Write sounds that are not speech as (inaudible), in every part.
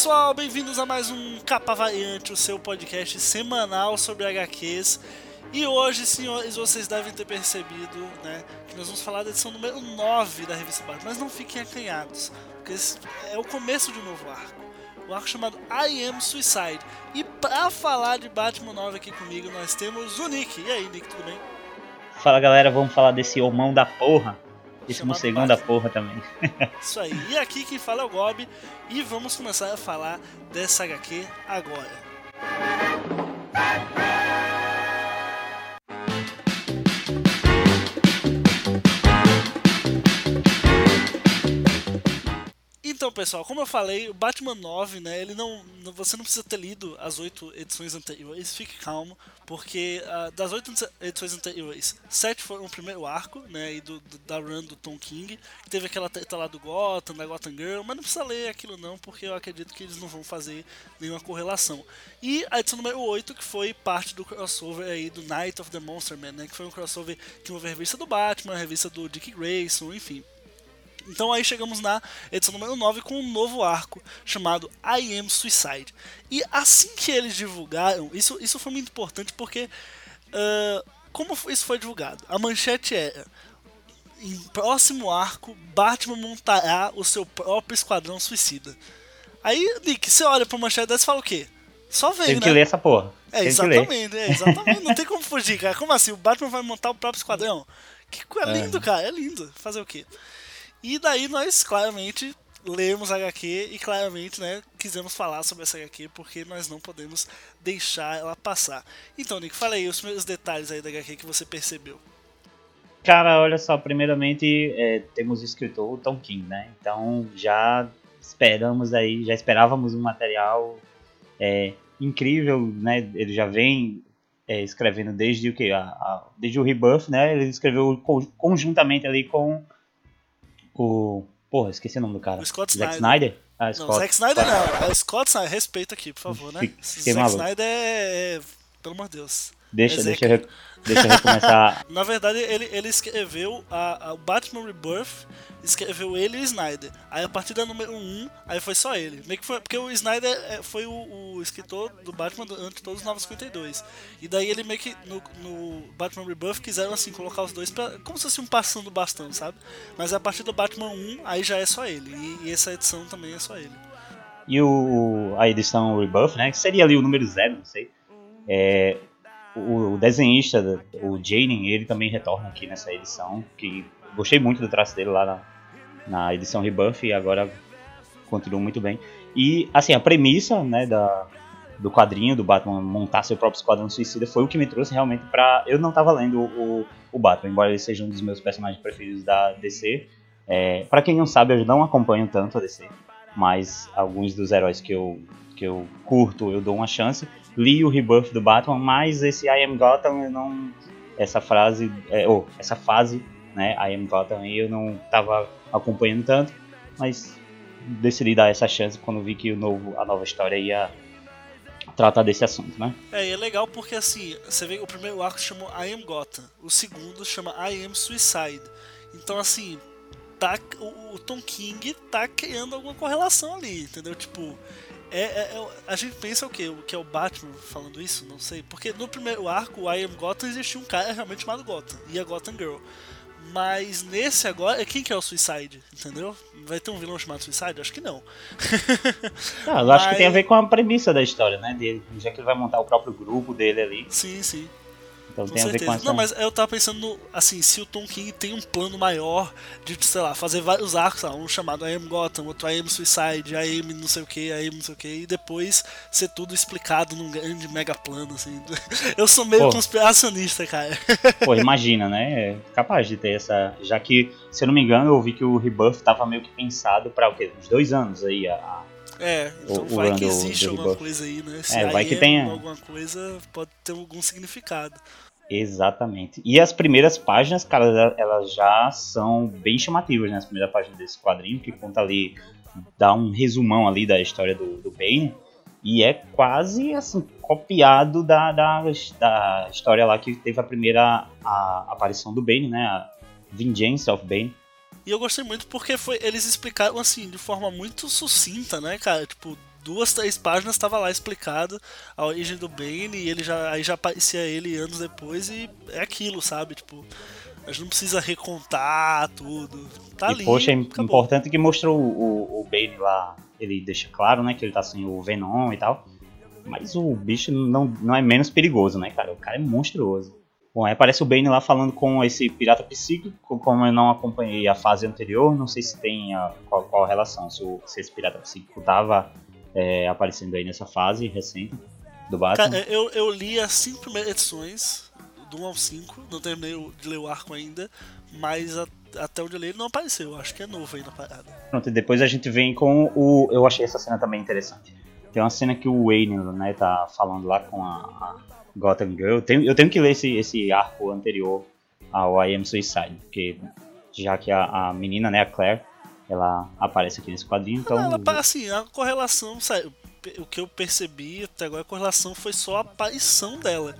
pessoal, bem-vindos a mais um Capa Variante, o seu podcast semanal sobre HQs. E hoje, senhores, vocês devem ter percebido né, que nós vamos falar da edição número 9 da revista Batman, mas não fiquem acanhados, porque esse é o começo de um novo arco. O arco chamado I Am Suicide. E pra falar de Batman 9 aqui comigo, nós temos o Nick. E aí, Nick, tudo bem? Fala galera, vamos falar desse homão da porra. Esse segundo da porra também. Isso aí. E aqui quem fala é o Gob. E vamos começar a falar dessa HQ agora. Então, pessoal, como eu falei, o Batman 9, né, ele não, você não precisa ter lido as oito edições anteriores, fique calmo, porque uh, das oito edições anteriores, sete foram o primeiro arco, né, e do, do, da run do Tom King, que teve aquela treta lá do Gotham, da Gotham Girl, mas não precisa ler aquilo não, porque eu acredito que eles não vão fazer nenhuma correlação. E a edição número 8, que foi parte do crossover aí do Night of the Monster Man, né, que foi um crossover que envolveu a revista do Batman, a revista do Dick Grayson, enfim. Então aí chegamos na edição número 9 com um novo arco chamado I Am Suicide. E assim que eles divulgaram, isso, isso foi muito importante porque uh, como isso foi divulgado? A manchete era em próximo arco, Batman montará o seu próprio esquadrão suicida. Aí, Nick, você olha pra manchete dessa e fala o quê? Só vem, Tem né? que ler essa porra. É, Tem exatamente, é, exatamente. Não tem como fugir, cara. Como assim? O Batman vai montar o próprio esquadrão? Que é lindo, é. cara. É lindo. Fazer o quê? E daí nós claramente lemos a HQ e claramente, né, quisemos falar sobre essa HQ porque nós não podemos deixar ela passar. Então, Nick, fala aí os primeiros detalhes aí da HQ que você percebeu. Cara, olha só, primeiramente é, temos o escritor Tom King, né? Então já esperamos aí, já esperávamos um material é, incrível, né? Ele já vem é, escrevendo desde o que? Desde o Rebirth, né? Ele escreveu conjuntamente ali com o. Porra, esqueci o nome do cara. O Scott Zack Snyder. Snyder? Ah, não, Scott. Zack Snyder não. É Scott Snyder. Respeita aqui, por favor, né? Zack maluco. Snyder é, é. Pelo amor de Deus. Deixa, deixa, eu, deixa eu recomeçar. (laughs) Na verdade, ele, ele escreveu a, a, o Batman Rebirth, escreveu ele e o Snyder. Aí a partir da número 1, aí foi só ele. Meio que foi, porque o Snyder é, foi o, o escritor do Batman durante todos os 952. E daí ele meio que no, no, Batman Rebirth quiseram assim colocar os dois pra, como se fosse um passando bastão, sabe? Mas a partir do Batman 1, aí já é só ele. E, e essa edição também é só ele. E o, a edição Rebirth, né? Que seria ali o número 0, não sei. É, o, desenhista, o Jaden, ele também retorna aqui nessa edição, que gostei muito do traço dele lá na, na edição Rebuff e agora continua muito bem. E assim, a premissa, né, da, do quadrinho do Batman montar seu próprio esquadrão suicida foi o que me trouxe realmente para eu não tava lendo o, o Batman, embora ele seja um dos meus personagens preferidos da DC. É, para quem não sabe, eu não acompanho tanto a DC, mas alguns dos heróis que eu que eu curto, eu dou uma chance li o Rebirth do Batman, mas esse I Am Gotham eu não. Essa frase, é, ou essa fase, né? I Am Gotham eu não estava acompanhando tanto, mas decidi dar essa chance quando vi que o novo, a nova história ia tratar desse assunto, né? É, e é legal porque assim, você vê o primeiro arco chamou I Am Gotham, o segundo chama I Am Suicide. Então assim, tá, o, o Tom King tá criando alguma correlação ali, entendeu? Tipo, é, é, é, a gente pensa o quê? O que é o Batman falando isso? Não sei. Porque no primeiro arco, o I Am Gotham, existia um cara realmente chamado Gotham. E a Gotham Girl. Mas nesse agora, quem que é o Suicide? Entendeu? Vai ter um vilão chamado Suicide? Acho que não. (laughs) ah, eu Mas... acho que tem a ver com a premissa da história, né? Dele, já que ele vai montar o próprio grupo dele ali. Sim, sim. Então com tem certeza. a ver com essa... Não, mas eu tava pensando, assim, se o Tom King tem um plano maior de, sei lá, fazer vários arcos, um chamado I Am Gotham, outro I Am Suicide, I Am não sei o que, I Am não sei o que, e depois ser tudo explicado num grande mega plano, assim. (laughs) Eu sou meio Pô. conspiracionista, cara. (laughs) Pô, imagina, né? É capaz de ter essa. Já que, se eu não me engano, eu ouvi que o Rebuff tava meio que pensado pra o quê? Uns dois anos aí, a, é, então o, vai o que existe alguma coisa aí, né? Se é, vai que tenha alguma coisa, pode ter algum significado. Exatamente. E as primeiras páginas, cara, elas já são bem chamativas, né? As primeiras páginas desse quadrinho, que conta ali, dá um resumão ali da história do, do Bane. E é quase, assim, copiado da, da, da história lá que teve a primeira a, aparição do Bane, né? A Vengeance of Bane. E eu gostei muito porque foi, eles explicaram assim, de forma muito sucinta, né, cara? Tipo, duas, três páginas estava lá explicado a origem do Bane e ele já, aí já aparecia ele anos depois e é aquilo, sabe? Tipo, a gente não precisa recontar tudo. Tá e, ali. Poxa, é acabou. importante que mostrou o, o Bane lá, ele deixa claro, né, que ele tá sem o Venom e tal. Mas o bicho não, não é menos perigoso, né, cara? O cara é monstruoso. Bom, aí aparece o Bane lá falando com esse pirata psíquico, como eu não acompanhei a fase anterior, não sei se tem a, qual, qual a relação, se, o, se esse pirata psíquico tava é, aparecendo aí nessa fase recente do Batman. Cara, eu, eu li as cinco primeiras edições, do 1 ao 5, não terminei de ler o arco ainda, mas a, até onde eu li ele não apareceu, acho que é novo aí na parada. Pronto, e depois a gente vem com o. Eu achei essa cena também interessante. Tem uma cena que o Wayne, né, tá falando lá com a, a Gotham Girl. Eu tenho, eu tenho que ler esse, esse arco anterior ao I Am Suicide, porque já que a, a menina, né, a Claire, ela aparece aqui nesse quadrinho, então. Ela, assim, a correlação, sabe, o que eu percebi até agora, a correlação foi só a aparição dela.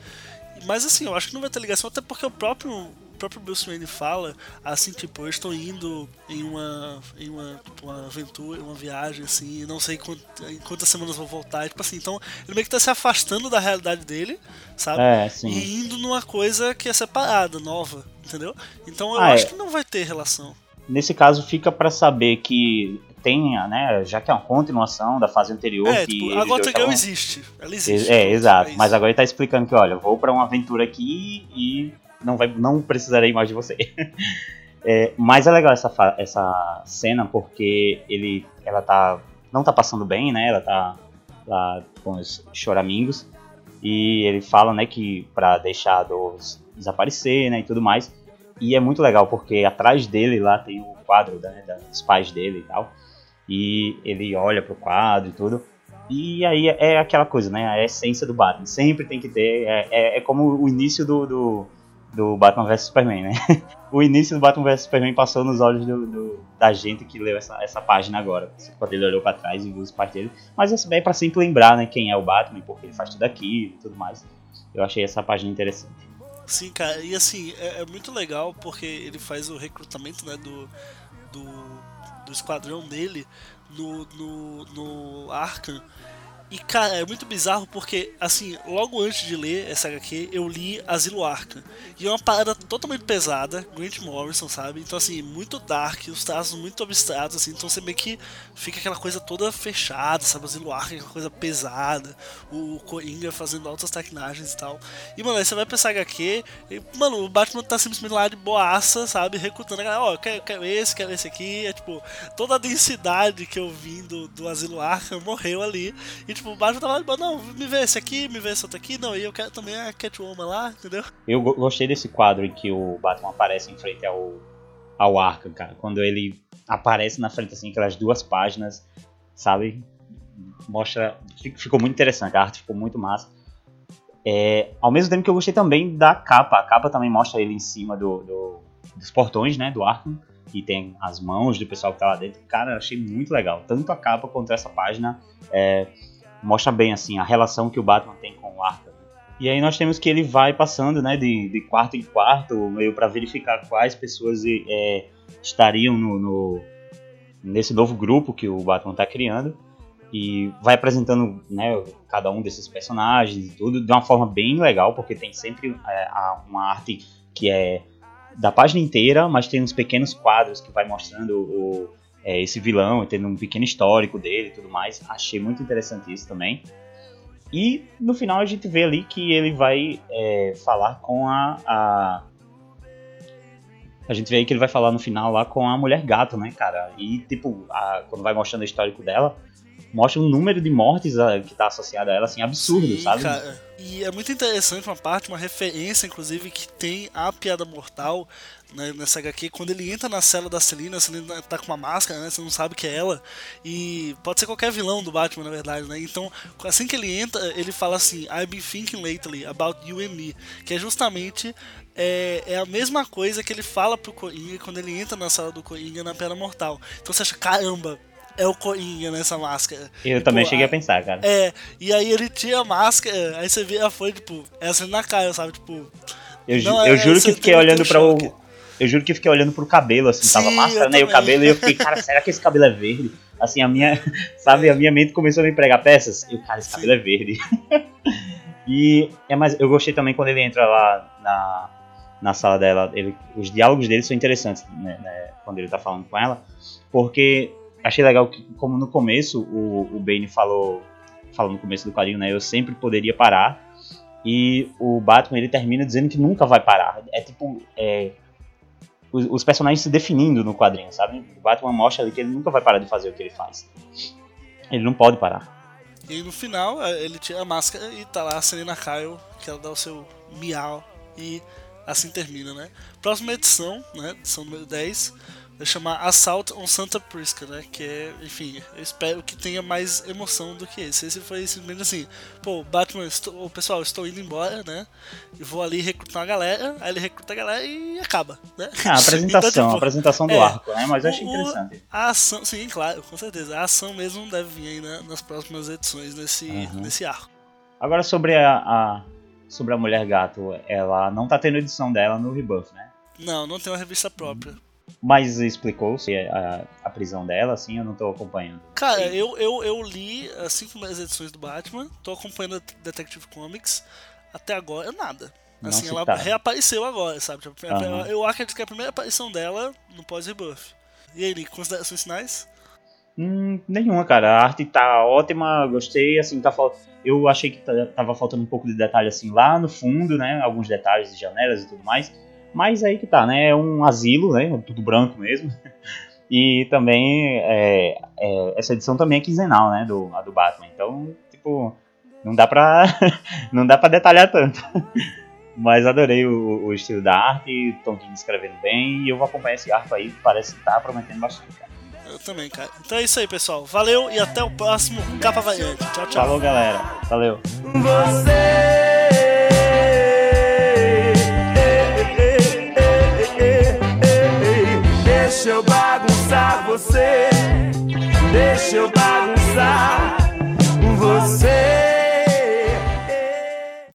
Mas assim, eu acho que não vai ter ligação, até porque o próprio, o próprio Bruce Wayne fala, assim, tipo, eu estou indo em uma, em uma, tipo, uma aventura, uma viagem, assim, não sei quant, em quantas semanas vou voltar, tipo assim, então ele meio que tá se afastando da realidade dele, sabe? É, sim. E indo numa coisa que é separada, nova, entendeu? Então eu Ah, acho é. que não vai ter relação. Nesse caso, fica pra saber que tenha, né, já que é uma continuação da fase anterior. É, que tipo, a Gotham Girl existe. Ela existe. É, pronto, exato. é. Mas agora ele tá explicando que, olha, vou pra uma aventura aqui e não, vai, não precisarei mais de você. (laughs) É, mas é legal essa, essa cena porque ele, ela tá, não tá passando bem, né? Ela tá lá com os choramingos e ele fala, né, que pra deixar a dor desaparecer, né, e tudo mais. E é muito legal porque atrás dele lá tem o quadro né, dos pais dele e tal. E ele olha pro quadro e tudo. E aí é aquela coisa, né? A essência do Batman. Sempre tem que ter. É, é, é como o início do, do, do Batman vs Superman, né? (laughs) o início do Batman vs Superman passou nos olhos do, do- da gente que leu essa, essa página agora. Quando ele olhou pra trás e viu os pais dele. Mas isso é pra sempre lembrar, né? Quem é o Batman e por que ele faz tudo aquilo e tudo mais. Eu achei essa página interessante. Sim, cara, e assim, é, é muito legal porque ele faz o recrutamento né, do, do, do esquadrão dele no, no, no Arkham. E, cara, é muito bizarro porque, assim, logo antes de ler essa HQ, eu li Asilo Arkham. E é uma parada totalmente pesada, Grant Morrison, sabe? Então, assim, muito dark, os traços muito abstratos, assim. Então você meio que fica aquela coisa toda fechada, sabe? Asilo Arkham, aquela coisa pesada. O Coringa fazendo altas tecnagens e tal. E, mano, aí você vai pra essa HQ e, mano, o Batman tá simplesmente lá de boaça, sabe? Recrutando a galera, ó, quero, quero esse, quero esse aqui. É tipo, toda a densidade que eu vim do, do Asilo Arkham morreu ali. E, tipo, o Batman tava lá, não, me vê esse aqui, me vê esse outro aqui. Não, e eu quero também a Catwoman lá, entendeu? Eu go- gostei desse quadro em que o Batman aparece em frente ao, ao Arkham, cara. Quando ele aparece na frente, assim, aquelas duas páginas, sabe? Mostra. fi- Ficou muito interessante, a arte ficou muito massa. É, ao mesmo tempo que eu gostei também da capa. A capa também mostra ele em cima do, do- dos portões, né? Do Arkham. E tem as mãos do pessoal que tá lá dentro. Cara, eu achei muito legal. Tanto a capa quanto essa página é, mostra bem, assim, a relação que o Batman tem com o Arkham. E aí nós temos que ele vai passando, né, de, de quarto em quarto, meio para verificar quais pessoas é, estariam no, no- nesse novo grupo que o Batman está criando. E vai apresentando, né, cada um desses personagens e tudo de uma forma bem legal, porque tem sempre é, uma arte que é da página inteira, mas tem uns pequenos quadros que vai mostrando o, é, esse vilão, tendo um pequeno histórico dele e tudo mais. Achei muito interessante isso também. E no final a gente vê ali que ele vai é, falar com a, a. A gente vê aí que ele vai falar no final lá com a mulher gato, né, cara? E tipo, a- quando vai mostrando o histórico dela, mostra um número de mortes ah, que tá associado a ela, assim, absurdo, Sim, sabe? cara. E é muito interessante uma parte, uma referência, inclusive, que tem a piada mortal né, nessa HQ. Quando ele entra na cela da Celina, a Celina tá com uma máscara, né? Você não sabe que é ela. E pode ser qualquer vilão do Batman, na verdade, né? Então, assim que ele entra, ele fala assim: I've been thinking lately about you and me. Que é justamente. É, é a mesma coisa que ele fala pro Coringa quando ele entra na sala do Coringa na Piada Mortal. Então você acha, caramba, é o Coringa nessa máscara. Eu também cheguei a- a pensar, cara. é, e aí ele tira a máscara, aí você vê a folha, tipo, é assim na cara, sabe? Tipo. Eu, ju- não, eu é- juro que fiquei olhando para o. Eu juro que fiquei olhando pro cabelo, assim, tava Sim, máscara, eu né? E o cabelo, e eu fiquei, cara, será que esse cabelo é verde? Assim, a minha, (laughs) sabe, a minha mente começou a me pregar peças. E o cara, esse cabelo é verde. (laughs) e é mais, eu gostei também quando ele entra lá na, na sala dela. Ele, os diálogos dele são interessantes, né, né, quando ele tá falando com ela. Porque achei legal que, como no começo, o, o Bane falou, falou no começo do quadrinho, né? Eu sempre poderia parar. E o Batman ele termina dizendo que nunca vai parar. É tipo. É, os, os, personagens se definindo no quadrinho, sabe? O Batman mostra ali que ele nunca vai parar de fazer o que ele faz. Ele não pode parar. E no final, é, ele tira a máscara e tá lá a Selena Kyle, que ela dá o seu miau e assim termina, né? Próxima edição, né? Edição número 10 vai chamar Assault on Santa Prisca, né? Que é, enfim, eu espero que tenha mais emoção do que esse. Esse foi simplesmente assim, pô, Batman, estou, o pessoal, estou indo embora, né? E vou ali recrutar uma galera, aí ele recruta a galera e acaba, né? Ah, a (laughs) apresentação, então, tipo, a apresentação do é, arco, né? Mas eu achei interessante. A ação, sim, claro, com certeza. A ação mesmo deve vir aí né, nas próximas edições nesse, uhum. nesse arco. Agora sobre a, a, sobre a Mulher Gato, ela não tá tendo edição dela no Rebuff, né? Não, não tem uma revista própria. Mas explicou-se a, a, prisão dela, assim, eu não tô acompanhando. Cara, eu, eu, eu li as cinco primeiras edições do Batman, tô acompanhando a Detective Comics, até agora nada. Assim, ela tá. reapareceu agora, sabe? Uhum. Eu acredito que é a primeira aparição dela no pós-rebuff. E aí, considerações finais? Hum, nenhuma, cara. A arte tá ótima, gostei, assim, tá Eu achei que tava faltando um pouco de detalhe, assim, lá no fundo, né? Alguns detalhes de janelas e tudo mais. Mas aí que tá, né? É um asilo, né? Tudo branco mesmo. (laughs) E também é, é, essa edição também é quinzenal, né? Do, a do Batman. Então, tipo, não dá pra, (laughs) não dá pra detalhar tanto. (laughs) Mas adorei o, o estilo da arte, Tom King escrevendo bem, e eu vou acompanhar esse arco aí, que parece que tá prometendo bastante, cara. Eu também, cara. Então é isso aí, pessoal. Valeu e até o próximo Capa Variante. Tchau, tchau. Falou, galera. Valeu. Você você, deixa eu bagunçar você.